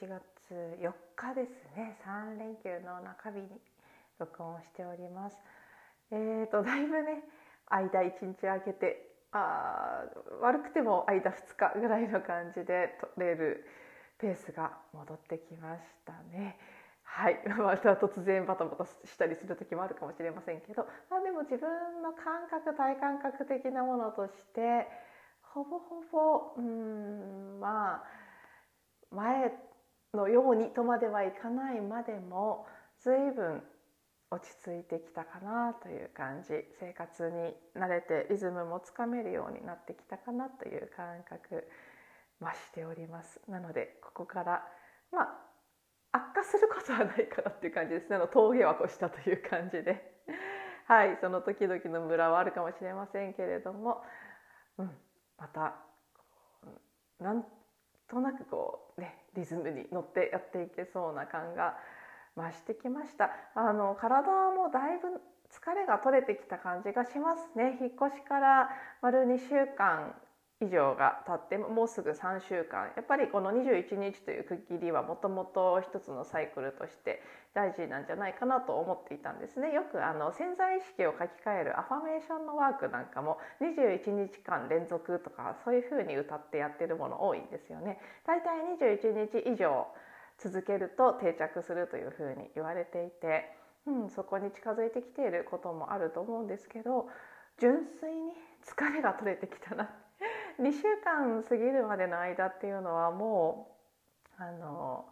11月4日ですね。3連休の中日に録音しております。えーとだいぶね間1日空けてあ悪くても間2日ぐらいの感じで取れるペースが戻ってきましたね。はい、また突然バタバタしたりする時もあるかもしれませんけど、まあ、でも自分の感覚体感覚的なものとしてほぼほぼうんまあ前のようにとまではいかないまでも随分落ち着いてきたかなという感じ。生活に慣れてリズムもつかめるようになってきたかなという感覚増しております。なのでここからまあ悪化することはないかなっていう感じです。ねの峠は越したという感じで。はいその時々のムラはあるかもしれませんけれども、うん、またなんとなくこうねリズムに乗ってやっていけそうな感が増してきました。あの体もだいぶ疲れが取れてきた感じがしますね。引っ越しから丸2週間以上が経ってもうすぐ3週間。やっぱりこの21日という区切りはもともと一つのサイクルとして大事なんじゃないかなと思っていたんですね。よくあの潜在意識を書き換えるアファメーションのワークなんかも21日間連続とかそういうふうに歌ってやってるもの多いんですよね。大体21日以上続けると定着するというふうに言われていて、うん、そこに近づいてきていることもあると思うんですけど純粋に疲れが取れてきたなって2週間過ぎるまでの間っていうのはもうあの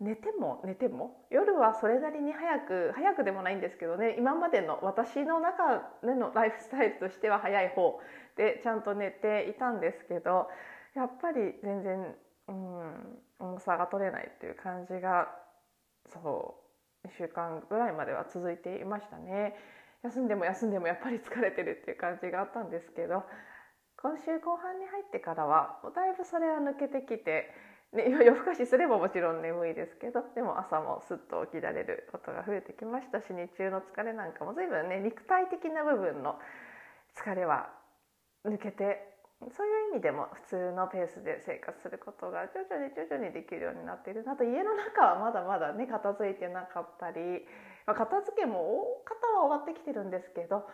寝ても寝ても夜はそれなりに早く早くでもないんですけどね今までの私の中でのライフスタイルとしては早い方でちゃんと寝ていたんですけどやっぱり全然、うん、重さが取れないっていう感じがそう1週間ぐらいまでは続いていましたね。休んでも休んでもやっぱり疲れてるっていう感じがあったんですけど今週後半に入ってからはだいぶそれは抜けてきて、ね、夜更かしすればもちろん眠いですけどでも朝もすっと起きられることが増えてきましたし日中の疲れなんかも随分ね肉体的な部分の疲れは抜けてそういう意味でも普通のペースで生活することが徐々に徐々にできるようになっているなと家の中はまだまだね片付いてなかったり、まあ、片付けも大方は終わってきてるんですけど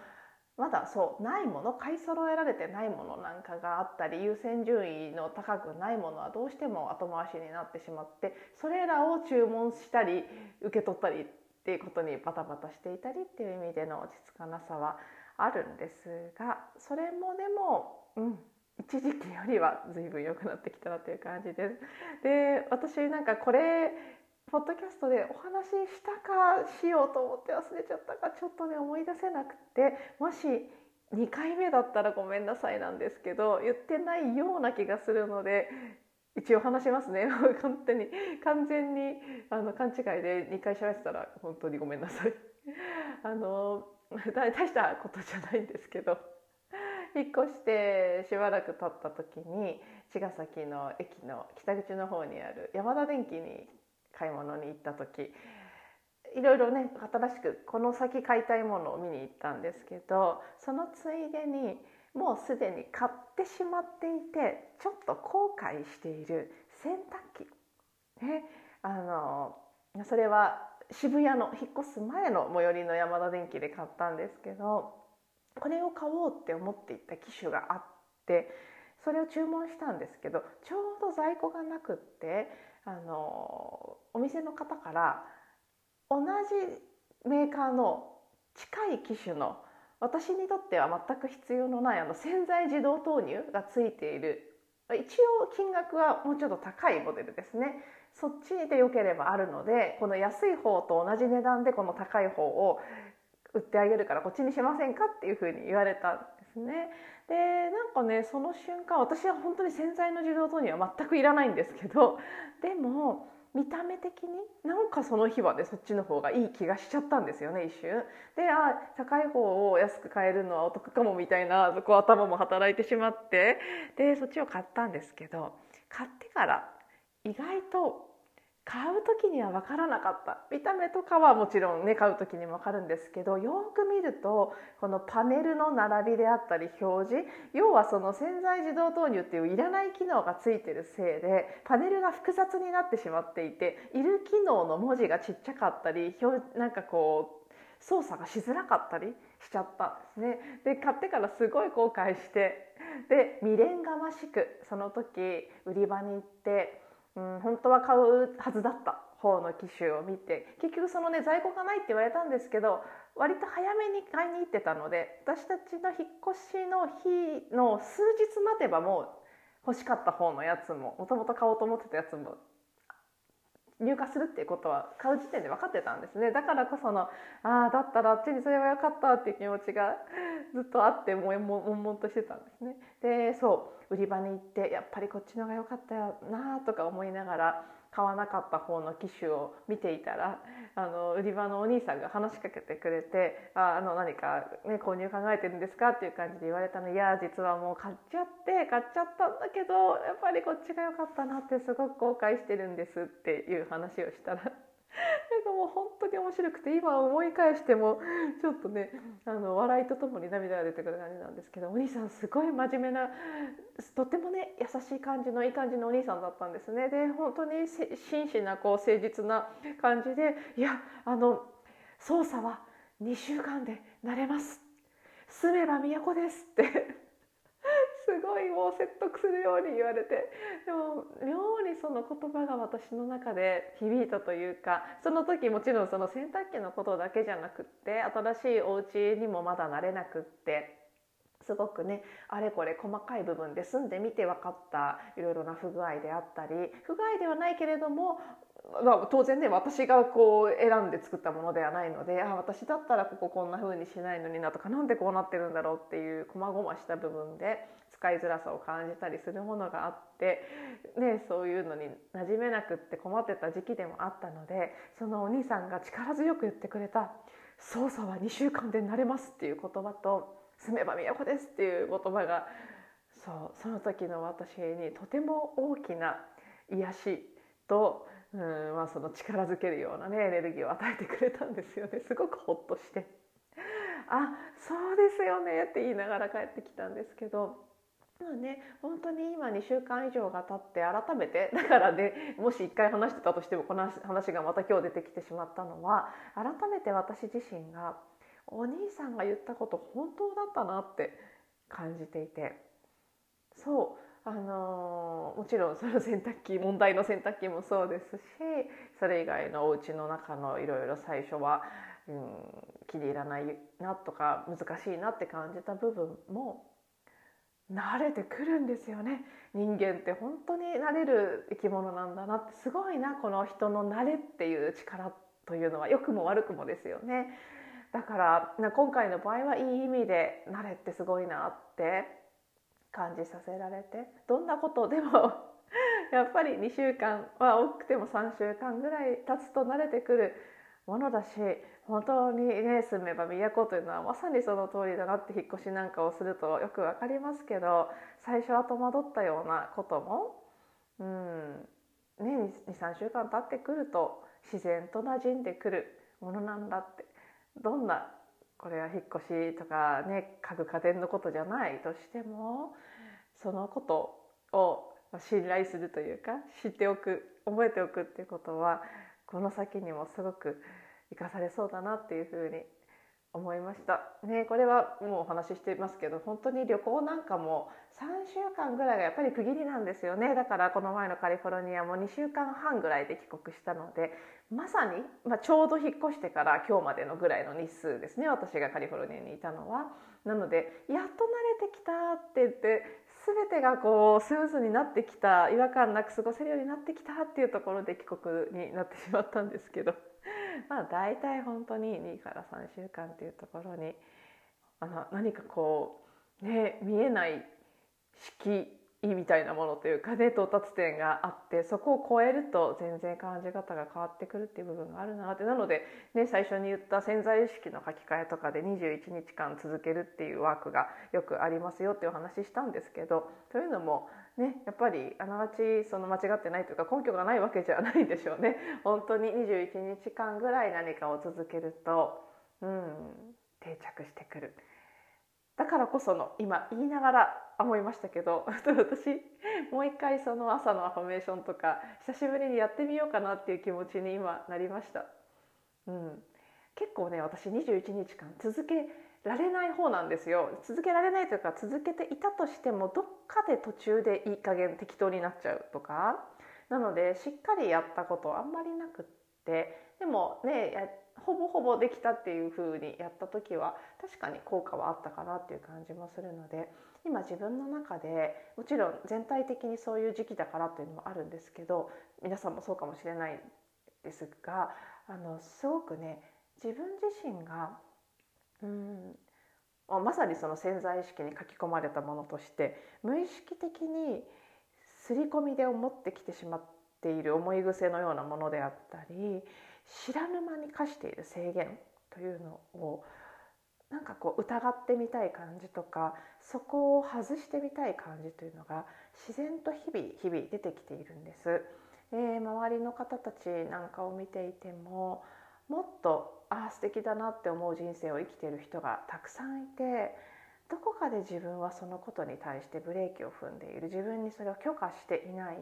まだそうないもの買い揃えられてないものなんかがあったり優先順位の高くないものはどうしても後回しになってしまってそれらを注文したり受け取ったりっていうことにバタバタしていたりっていう意味での落ち着かなさはあるんですがそれもでもうん一時期よりは随分良くなってきたなという感じです。で私なんかこれポッドキャストでお話ししたかしようと思って忘れちゃったかちょっとね思い出せなくてもし2回目だったらごめんなさいなんですけど言ってないような気がするので一応話しますね。本当に完全にあの勘違いで2回喋ってたら本当にごめんなさい。あの大したことじゃないんですけど引っ越してしばらく経った時に茅ヶ崎の駅の北口の方にある山田電機に買い物に行った時いろいろね新しくこの先買いたいものを見に行ったんですけどそのついでにもうすでに買ってしまっていてちょっと後悔している洗濯機、ね、あのそれは渋谷の引っ越す前の最寄りの山田電機で買ったんですけどこれを買おうって思っていた機種があってそれを注文したんですけどちょうど在庫がなくってあのお店の方から同じメーカーの近い機種の私にとっては全く必要のないあの洗剤自動投入がついている一応金額はもうちょっと高いモデルですねそっちで良ければあるのでこの安い方と同じ値段でこの高い方を売ってあげるからこっちにしませんかっていうふうに言われたんですね。でなんかねその瞬間私は本当に洗剤の自動投入は全くいらないんですけど でも見た目的になんかその日はねそっちの方がいい気がしちゃったんですよね一瞬。でああ高い方を安く買えるのはお得かもみたいなこう頭も働いてしまってでそっちを買ったんですけど買ってから意外と買う時には分からなかった見た目とかはもちろんね買う時にも分かるんですけどよく見るとこのパネルの並びであったり表示要はその潜在自動投入っていういらない機能がついてるせいでパネルが複雑になってしまっていている機能の文字がちっちゃかったりなんかこう操作がしづらかったりしちゃったんですね。で買ってからすごい後悔してで未練がましくその時売り場に行ってうん、本当は買うはずだった方の機種を見て結局そのね在庫がないって言われたんですけど割と早めに買いに行ってたので私たちの引っ越しの日の数日待てばもう欲しかった方のやつももともと買おうと思ってたやつも入荷するっていうことは買う時点で分かってたんですね。だからこそのああだったらあっちにそれはよかったっていう気持ちがずっとあってもんもんとしてたんですね。でそう。売り場に行ってやっぱりこっちのが良かったよなとか思いながら買わなかった方の機種を見ていたらあの売り場のお兄さんが話しかけてくれて「ああの何か、ね、購入考えてるんですか?」っていう感じで言われたの「いや実はもう買っちゃって買っちゃったんだけどやっぱりこっちが良かったなってすごく後悔してるんです」っていう話をしたらかもう本当に面白くて今思い返してもちょっとねあの笑いとともに涙が出てくる感じなんですけどお兄さんすごい真面目なとってもね優しい感じのいい感じのお兄さんだったんですね。で本当に真摯なこう誠実な感じで「いやあの操作は2週間で慣れます」「住めば都です」ってすごいもう説得するように言われて。でも妙にその言葉が私の中で響いたというかその時もちろんその洗濯機のことだけじゃなくって新しいお家にもまだ慣れなくってすごくねあれこれ細かい部分で住んでみて分かったいろいろな不具合であったり不具合ではないけれどもまあ、当然ね私がこう選んで作ったものではないのであ私だったらこここんな風にしないのになとか何でこうなってるんだろうっていう細々した部分で使いづらさを感じたりするものがあって、ね、そういうのに馴染めなくって困ってた時期でもあったのでそのお兄さんが力強く言ってくれた「操作は2週間で慣れます」っていう言葉と「住めば都です」っていう言葉がそうその時の私にとても大きな癒しとうんまあ、その力づけるようなねエネルギーを与えてくれたんですよね。すごくほっとして。あそうですよねって言いながら帰ってきたんですけどまあね。本当に今2週間以上が経って改めて だからねもし1回話してたとしてもこの話がまた今日出てきてしまったのは改めて私自身がお兄さんが言ったこと本当だったなって感じていて。そう。あのもちろんその洗濯機問題の洗濯機もそうですしそれ以外のお家の中のいろいろ最初は、うん、気に入らないなとか難しいなって感じた部分も慣れてくるんですよね。人間って本当に慣れる生き物なんだなって。すごいなこの人の慣れっていう力というのは良くも悪くもですよね。だから今回の場合はいい意味で慣れってすごいなって。感じさせられて。どんなことでもやっぱり2週間は多くても3週間ぐらい経つと慣れてくるものだし本当にね住めば都というのはまさにその通りだなって引っ越しなんかをするとよく分かりますけど最初は戸惑ったようなことも、うんね、23週間経ってくると自然と馴染んでくるものなんだってどんなこれは引っ越しとかね家具家電のことじゃないとしてもそのことを信頼するというか知っておく覚えておくっていうことはこの先にもすごく生かされそうだなっていうふうに思いました。ね、これはもうお話ししていますけど本当に旅行なんかも3週間ぐらいがやっぱり区切りなんですよねだからこの前のカリフォルニアも2週間半ぐらいで帰国したのでまさに、まあ、ちょうど引っ越してから今日までのぐらいの日数ですね私がカリフォルニアにいたのは。なのでやっと慣れてきたって言って全てがこうスムーズになってきた違和感なく過ごせるようになってきたっていうところで帰国になってしまったんですけど まあ大体本当に2から3週間っていうところにあの何かこうね見えない式敷みたいなものというかね到達点があってそこを超えると全然感じ方が変わってくるっていう部分があるなって。なので、ね、最初に言った潜在意識の書き換えとかで21日間続けるっていうワークがよくありますよっていうお話ししたんですけどというのもね、やっぱりあながちその間違ってないというか根拠がないわけじゃないんでしょうね。本当に21日間ぐらい何かを続けると、うん、定着してくる。だからこその今言いながら思いましたけど 私もう一回その朝のアファメーションとか久しぶりにやってみようかなっていう気持ちに今なりました。うん、結構ね私21日間続けられない方なんですよ続けられないというか続けていたとしてもどっかで途中でいい加減適当になっちゃうとかなのでしっかりやったことあんまりなくってでもねほぼほぼできたっていう風にやった時は確かに効果はあったかなっていう感じもするので今自分の中でもちろん全体的にそういう時期だからっていうのもあるんですけど皆さんもそうかもしれないですがあのすごくね自分自身がうんまさにその潜在意識に書き込まれたものとして無意識的に刷り込みで思ってきてしまっている思い癖のようなものであったり知らぬ間に課している制限というのをなんかこう疑ってみたい感じとかそこを外してみたい感じというのが自然と日々日々出てきているんです。えー、周りの方たちなんかを見ていてももっとああ素敵だなって思う人生を生きている人がたくさんいてどこかで自分はそのことに対してブレーキを踏んでいる自分にそれを許可していない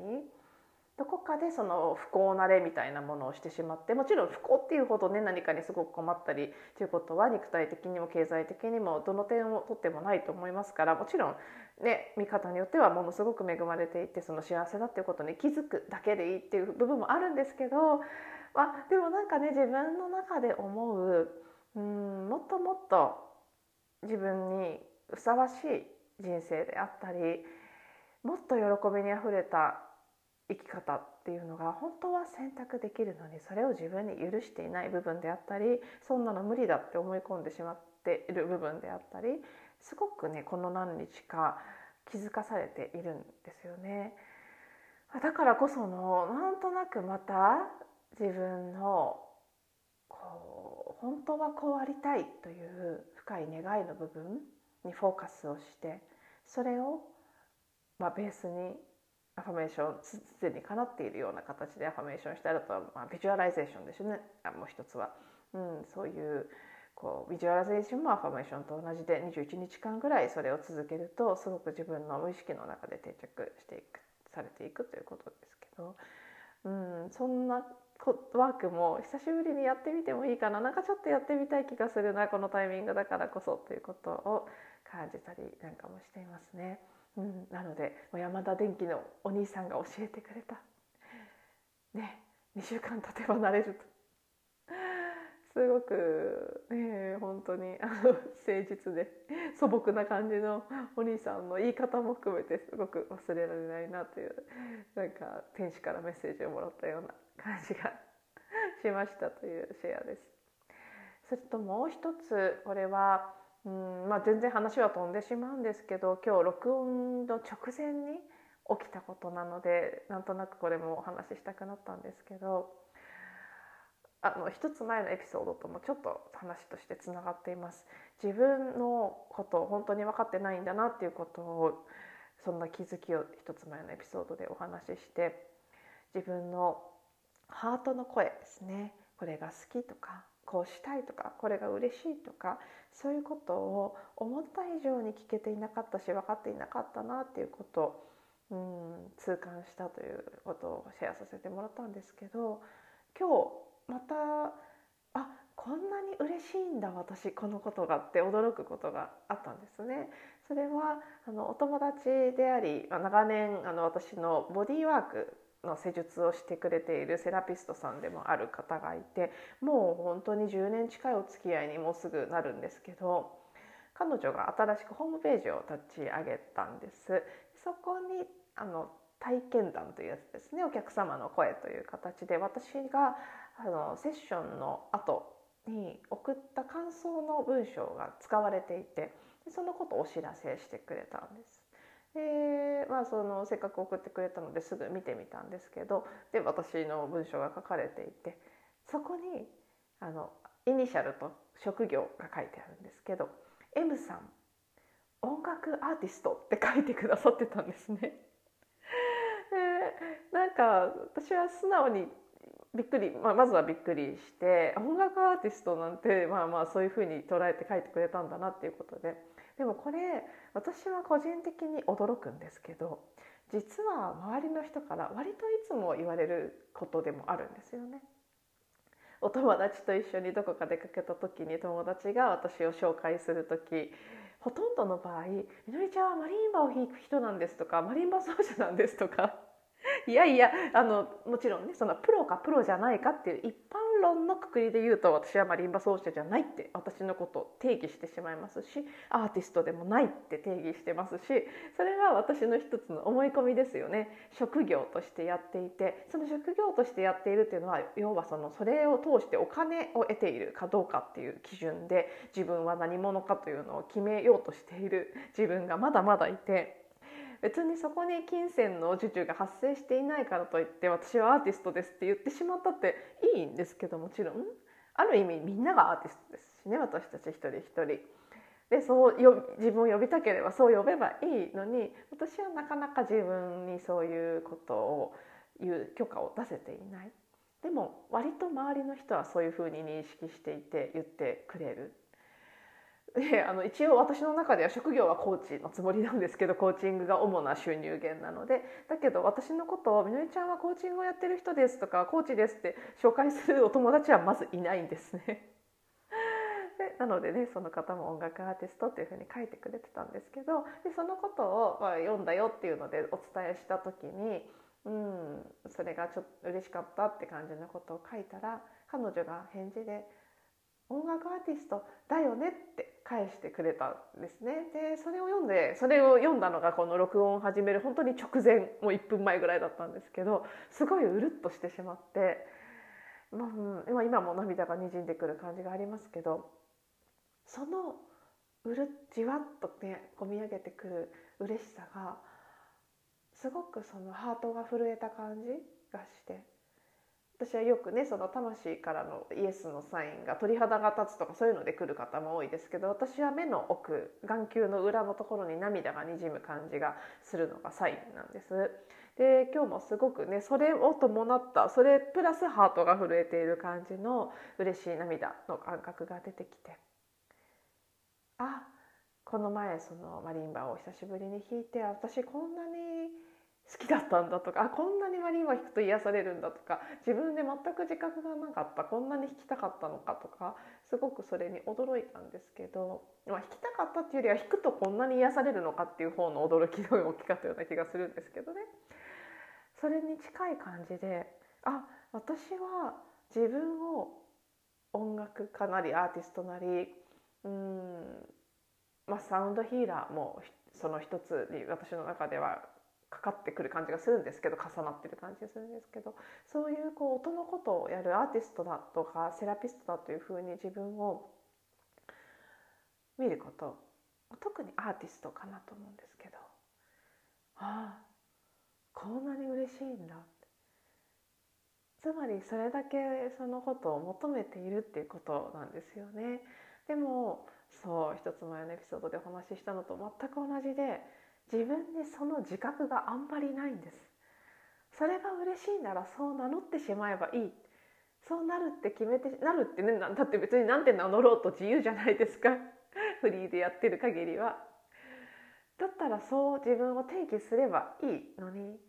どこかでその不幸なれみたいなものをしてしまってもちろん不幸っていうほどね何かにすごく困ったりということは肉体的にも経済的にもどの点をとってもないと思いますからもちろんね見方によってはものすごく恵まれていてその幸せだっていうことに気づくだけでいいっていう部分もあるんですけど、まあ、でもなんかね自分の中で思ううんもっともっと自分にふさわしい人生であったりもっと喜びにあふれた生き方っていうのが本当は選択できるのにそれを自分に許していない部分であったりそんなの無理だって思い込んでしまっている部分であったりすごくねこの何日か気づかされているんですよね。だからこそのなんとなくまた自分のこう本当はこうありたいという深い願いの部分にフォーカスをしてそれをまあベースにアファメーションすでにかなっているような形でアファメーションしたらとは、まあ、ビジュアライゼーションですよね。もう一つは、うん、そういうこうビジュアライゼーションもアファメーションと同じで21日間ぐらいそれを続けるとすごく自分の無意識の中で定着していくされていくということですけど、うん、そんなワークも久しぶりにやってみてもいいかな。なんかちょっとやってみたい気がするなこのタイミングだからこそということを感じたりなんかもしていますね。うん、なので山田電機のお兄さんが教えてくれたね2週間経てばなれるとすごくね本当にあの誠実で素朴な感じのお兄さんの言い方も含めてすごく忘れられないなというなんか天使からメッセージをもらったような感じがしましたというシェアです。それともう一つこれはうんまあ、全然話は飛んでしまうんですけど今日録音の直前に起きたことなのでなんとなくこれもお話ししたくなったんですけどあの一つ前のエピソードともちょっと話としてつながっています。自分のことを本当に分かってないんだなっていうことをそんな気づきを一つ前のエピソードでお話しして自分のハートの声ですねこれが好きとかこうしたいとかこれが嬉しいとかそういうことを思った以上に聞けていなかったし分かっていなかったなっていうことを、うん、痛感したということをシェアさせてもらったんですけど今日またあこんなに嬉しいんだ私このことがって驚くことがあったんですね。それはあのお友達であり、まあ、長年あの私のボディーワークの施術をしてくれているセラピストさんでもある方がいてもう本当に10年近いお付き合いにもうすぐなるんですけど彼女が新しくホームページを立ち上げたんですそこにあの体験談というやつですねお客様の声という形で私があのセッションの後に送った感想の文章が使われていてそのことをお知らせしてくれたんです。でまあそのせっかく送ってくれたのですぐ見てみたんですけどで私の文章が書かれていてそこにあのイニシャルと職業が書いてあるんですけど M さん音楽アーティストって書いてくださってたんですね。でなんか私は素直にびっくり、まあ、まずはびっくりして音楽アーティストなんてまあまあそういうふうに捉えて書いてくれたんだなっていうことででもこれ私は個人的に驚くんですけど実は周りの人から割といつも言われることでもあるんですよね。お友達と一緒にどこか出かけた時に友達が私を紹介する時ほとんどの場合「みのりちゃんはマリンバを弾く人なんです」とか「マリンバ奏者なんです」とかいやいやあのもちろんねそのプロかプロじゃないかっていう一般論のくくりで言うと私はマリンバ奏者じゃないって私のことを定義してしまいますしアーティストでもないって定義してますしそれは私の一つの思い込みですよね職業としてやっていてその職業としてやっているっていうのは要はそのそれを通してお金を得ているかどうかっていう基準で自分は何者かというのを決めようとしている自分がまだまだいて。別にそこに金銭の受注が発生していないからといって私はアーティストですって言ってしまったっていいんですけどもちろん。ある意味みんながアーティストですしね私たち一人一人。でそうよ自分を呼びたければそう呼べばいいのに私はなかなか自分にそういうことを言う許可を出せていない。でも割と周りの人はそういうふうに認識していて言ってくれる。であの一応私の中では職業はコーチのつもりなんですけどコーチングが主な収入源なのでだけど私のことを「みのりちゃんはコーチングをやってる人です」とか「コーチです」って紹介するお友達はまずいないんですね。でなのでねその方も音楽アーティストっていうふうに書いてくれてたんですけどでそのことを、まあ、読んだよっていうのでお伝えした時にうんそれがちょっと嬉しかったって感じのことを書いたら彼女が返事で「音楽アーティストだよね」って返してくれたんですね。でそれを読んでそれを読んだのがこの録音を始める本当に直前もう1分前ぐらいだったんですけどすごいうるっとしてしまって、まあ、今も涙がにじんでくる感じがありますけどそのうるじわっとね込み上げてくる嬉しさがすごくそのハートが震えた感じがして私はよくねその魂からのイエスのサインが鳥肌が立つとかそういうので来る方も多いですけど私は目の奥眼球の裏のところに涙がにじむ感じがするのがサインなんです。で今日もすごくねそれを伴ったそれプラスハートが震えている感じの嬉しい涙の感覚が出てきてあこの前そのマリンバを久しぶりに弾いて私こんなに好きだったんだとかあこんなにマリンバ弾くと癒されるんだとか自分で全く自覚がなかったこんなに弾きたかったのかとかすごくそれに驚いたんですけど、まあ、弾きたかったっていうよりは弾くとこんなに癒されるのかっていう方の驚きの大きかったような気がするんですけどね。それに近い感じであ私は自分を音楽家なりアーティストなりうん、まあ、サウンドヒーラーもその一つに私の中ではかかってくる感じがするんですけど重なってる感じがするんですけどそういうこう音のことをやるアーティストだとかセラピストだというふうに自分を見ること特にアーティストかなと思うんですけどああこんなに嬉しいんだつまりそれだけそのことを求めているっていうことなんですよね。でもそう一つ前のエピソードでお話ししたのと全く同じで自分にその自覚があんまりないんです。それが嬉しいならそう名乗ってしまえばいい。そうなるって決めてなるってねだって別になんて名乗ろうと自由じゃないですか。フリーでやってる限りは。だったらそう自分を定義すればいいのに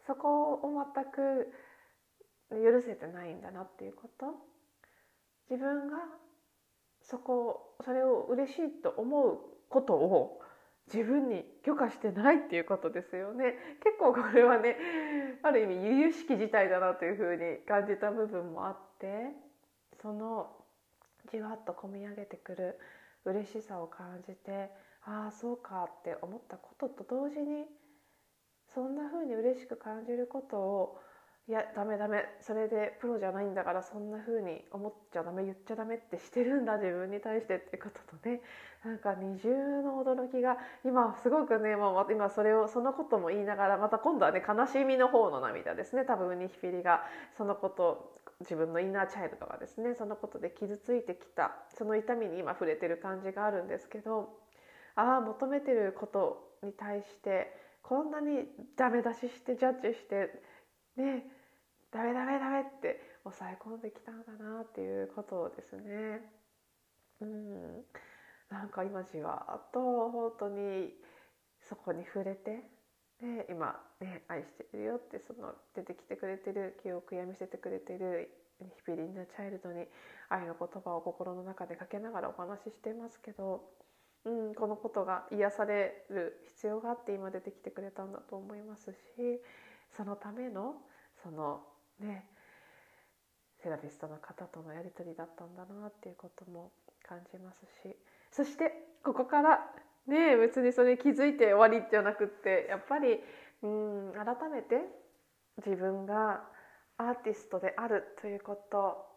そこを全く許せてないんだなっていうこと。自分がそこそれを嬉しいと思うことを自分に許可してないっていうことですよね。結構これはねある意味由々しき事態だなというふうに感じた部分もあってそのじわっとこみ上げてくる嬉しさを感じてああそうかって思ったことと同時にそんなふうに嬉しく感じることをいやダメダメ。それでプロじゃないんだからそんな風に思っちゃダメ言っちゃダメってしてるんだ自分に対してってこととね。なんか二重の驚きが今すごくねもう今それをそのことも言いながらまた今度はね悲しみの方の涙ですね。多分ニヒピリがそのこと自分のインナーチャイルドがですねそのことで傷ついてきたその痛みに今触れてる感じがあるんですけどああ求めてることに対してこんなにダメ出ししてジャッジしてねダメダメダメって抑え込んできたんだなっていうことですね。うんなんか今じわっと本当にそこに触れてで今ね愛してるよってその出てきてくれてる記憶や見せてくれてるヒピリンなチャイルドに愛の言葉を心の中でかけながらお話ししてますけど、うん、このことが癒される必要があって今出てきてくれたんだと思いますしそのためのそのねセラピストの方とのやり取りだったんだなっていうことも感じますし。そしてここからね別にそれ気づいて終わりじゃなくってやっぱりうん改めて自分がアーティストであるということ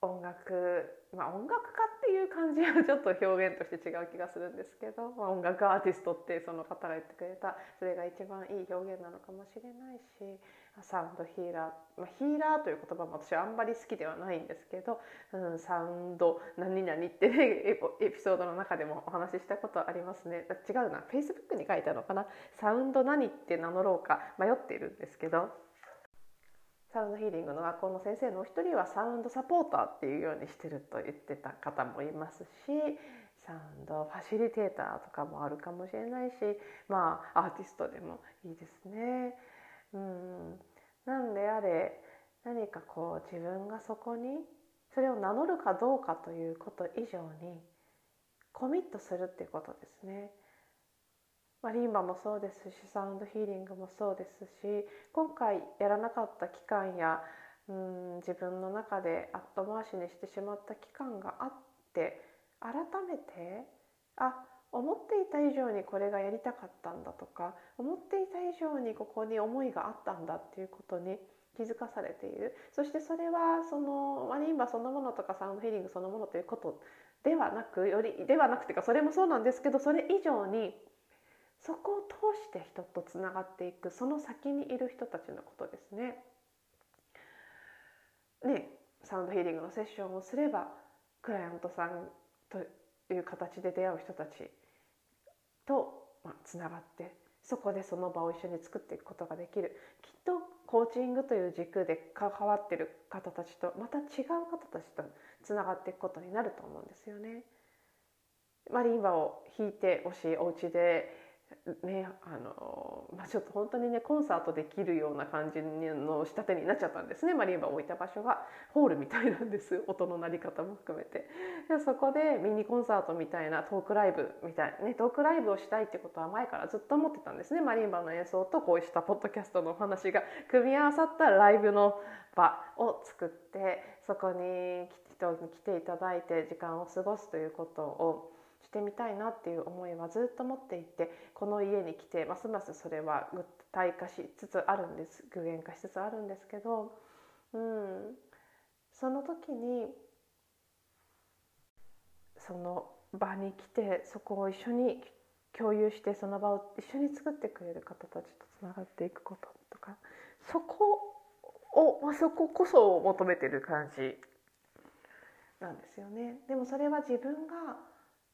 音楽まあ音楽家っていう感じはちょっと表現として違う気がするんですけど、まあ、音楽アーティストってその方が言ってくれたそれが一番いい表現なのかもしれないしサウンドヒーラー、まあ、ヒーラーという言葉も私はあんまり好きではないんですけど、うん、サウンド何々ってねエピソードの中でもお話ししたことありますね。違うな。Facebook に書いたのかな？サウンド何って名乗ろうか迷っているんですけど。サウンドヒーリングの学校の先生のお一人はサウンドサポーターっていうようにしてると言ってた方もいますしサウンドファシリテーターとかもあるかもしれないしまあアーティストでもいいですね。うんなんであれ何かこう自分がそこにそれを名乗るかどうかということ以上にコミットするっていうことですね。まあ、リンバもそうですしサウンドヒーリングもそうですし今回やらなかった期間やうん自分の中で後回しにしてしまった期間があって改めてあ思っていた以上にこれがやりたかったんだとか思っていた以上にここに思いがあったんだっていうことに気づかされている。そしてそれはそのマリンバそのものとかサウンドヒーリングそのものということではなくよりではなくてかそれもそうなんですけどそれ以上にそこを通して人とつながっていくその先にいる人たちのことですね。ねサウンドヒーリングのセッションをすればクライアントさんという形で出会う人たちとつながってそこでその場を一緒に作っていくことができるきっとコーチングという軸で関わってる方たちとまた違う方たちとつながっていくことになると思うんですよね。マリンバを弾いてほしお家でねあのまあ、ちょっと本当にねコンサートできるような感じの仕立てになっちゃったんですね。マリンバを置いた場所がホールみたいなんです。音の鳴り方も含めて。でそこでミニコンサートみたいなトークライブみたいねトークライブをしたいってことは前からずっと思ってたんですね。マリンバの演奏とこうしたポッドキャストのお話が組み合わさったライブの場を作ってそこに人に来ていただいて時間を過ごすということをしてみたいなっていう思いはずっと持っていてこの家に来てますますそれは具体化しつつあるんです具現化しつつあるんですけど、うん、その時にその場に来てそこを一緒に共有してその場を一緒に作ってくれる方たちとつながっていくこととかそこをまそここそ求めてる感じなんですよね。でもそれは自分が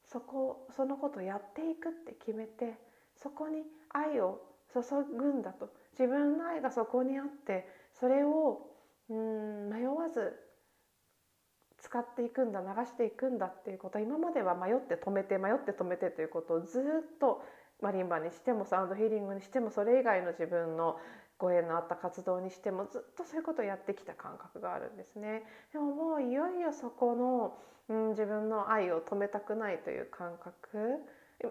そこそのことをやっていくって決めてそこに愛を注ぐんだと自分の愛がそこにあってそれをうん迷わず使っていくんだ流していくんだっていうこと今までは迷って止めて迷って止めてということをずっとマリンバにしてもサウンドヒーリングにしてもそれ以外の自分のご縁のあった活動にしてもずっとそういうことをやってきた感覚があるんですね。でももういよいよそこの、うん、自分の愛を止めたくないという感覚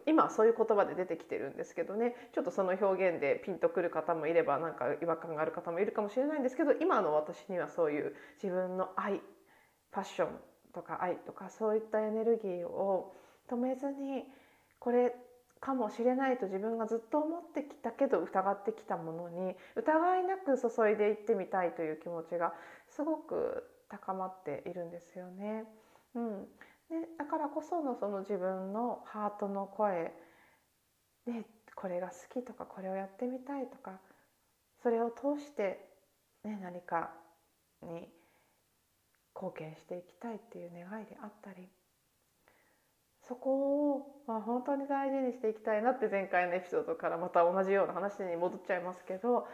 今そういう言葉で出てきてるんですけどねちょっとその表現でピンとくる方もいればなんか違和感がある方もいるかもしれないんですけど今の私にはそういう自分の愛パッションとか愛とかそういったエネルギーを止めずにこれかもしれないと自分がずっと思ってきたけど疑ってきたものに疑いなく注いでいってみたいという気持ちがすごく高まっているんですよね。うん、でだからこそのその自分のハートの声でこれが好きとかこれをやってみたいとかそれを通して、ね、何かに貢献していきたいっていう願いであったりそこを、まあ、本当に大事にしていきたいなって前回のエピソードからまた同じような話に戻っちゃいますけど、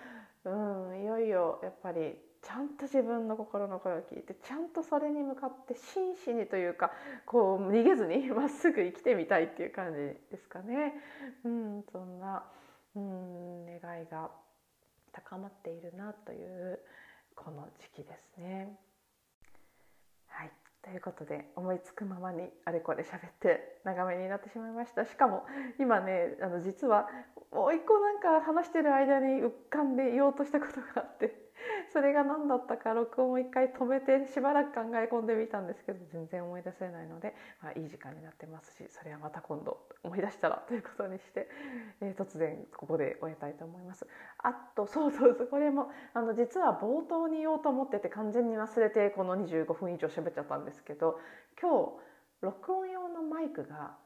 うん、いよいよやっぱりちゃんと自分の心の声を聞いてちゃんとそれに向かって真摯にというかこう逃げずに まっすぐ生きてみたいっていう感じですかね。うん、そんな、うん、願いが高まっているなというこの時期ですね。はいということで思いつくままにあれこれ喋って長めになってしまいましたしかも今ねあの実はもう一個なんか話してる間に浮かんで言おうとしたことがあってそれが何だったか録音を一回止めてしばらく考え込んでみたんですけど全然思い出せないので、まあ、いい時間になってますしそれはまた今度思い出したらということにして、えー、突然ここで終えたいと思います。あとそうそうそうこれもあの実は冒頭に言おうと思ってて完全に忘れてこの25分以上喋っちゃったんですけど今日録音用のマイクが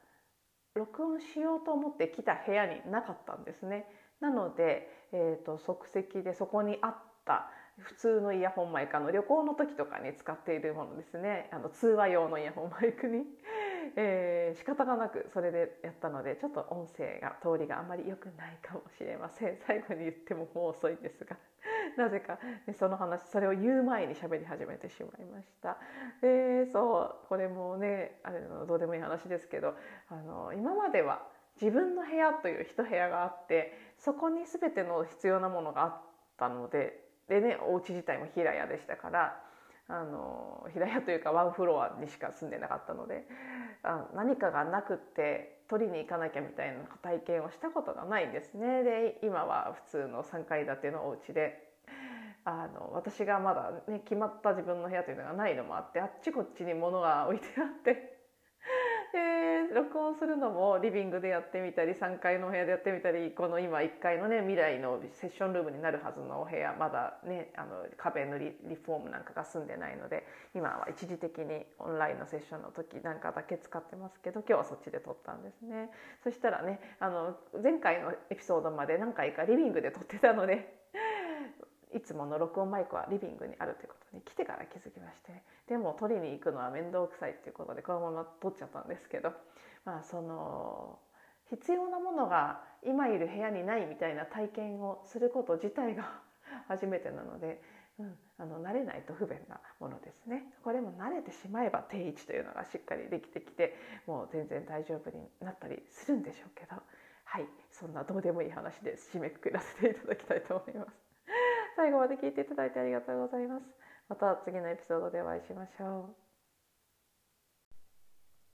録音しようと思って来た部屋になかったんですね。なので、えーと即席でそこにあった普通のイヤホンマイクあの旅行の時とかに使っているものですね。あの通話用のイヤホンマイクに、えー、仕方がなくそれでやったのでちょっと音声が通りがあまり良くないかもしれません。最後に言ってももう遅いんですが。なぜか、ね、その話それを言う前に喋り始めてしまいました。でそうこれもねあれのどうでもいい話ですけどあの今までは自分の部屋という一部屋があってそこに全ての必要なものがあったのででねお家自体も平屋でしたからあの平屋というかワンフロアにしか住んでなかったのであ何かがなくって取りに行かなきゃみたいな体験をしたことがないんですね。で今は普通の3階建てのお家であの私がまだね決まった自分の部屋というのがないのもあってあっちこっちに物が置いてあってで録音するのもリビングでやってみたり3階のお部屋でやってみたりこの今1階のね未来のセッションルームになるはずのお部屋まだねあの壁塗りリフォームなんかが済んでないので今は一時的にオンラインのセッションの時なんかだけ使ってますけど今日はそっちで撮ったんですね。そしたらねあの前回のエピソードまで何回かリビングで撮ってたのでいつもの録音マイクはリビングにあるということに来てから気づきましてでも取りに行くのは面倒くさいっていうことでこのまま取っちゃったんですけどまあその必要なものが今いる部屋にないみたいな体験をすること自体が 初めてなので、うん、あの慣れないと不便なものですね。これも慣れてしまえば定位置というのがしっかりできてきてもう全然大丈夫になったりするんでしょうけどはいそんなどうでもいい話で締めくくらせていただきたいと思います。最後まで聞いていただいてありがとうございます。また次のエピソードでお会いしましょう。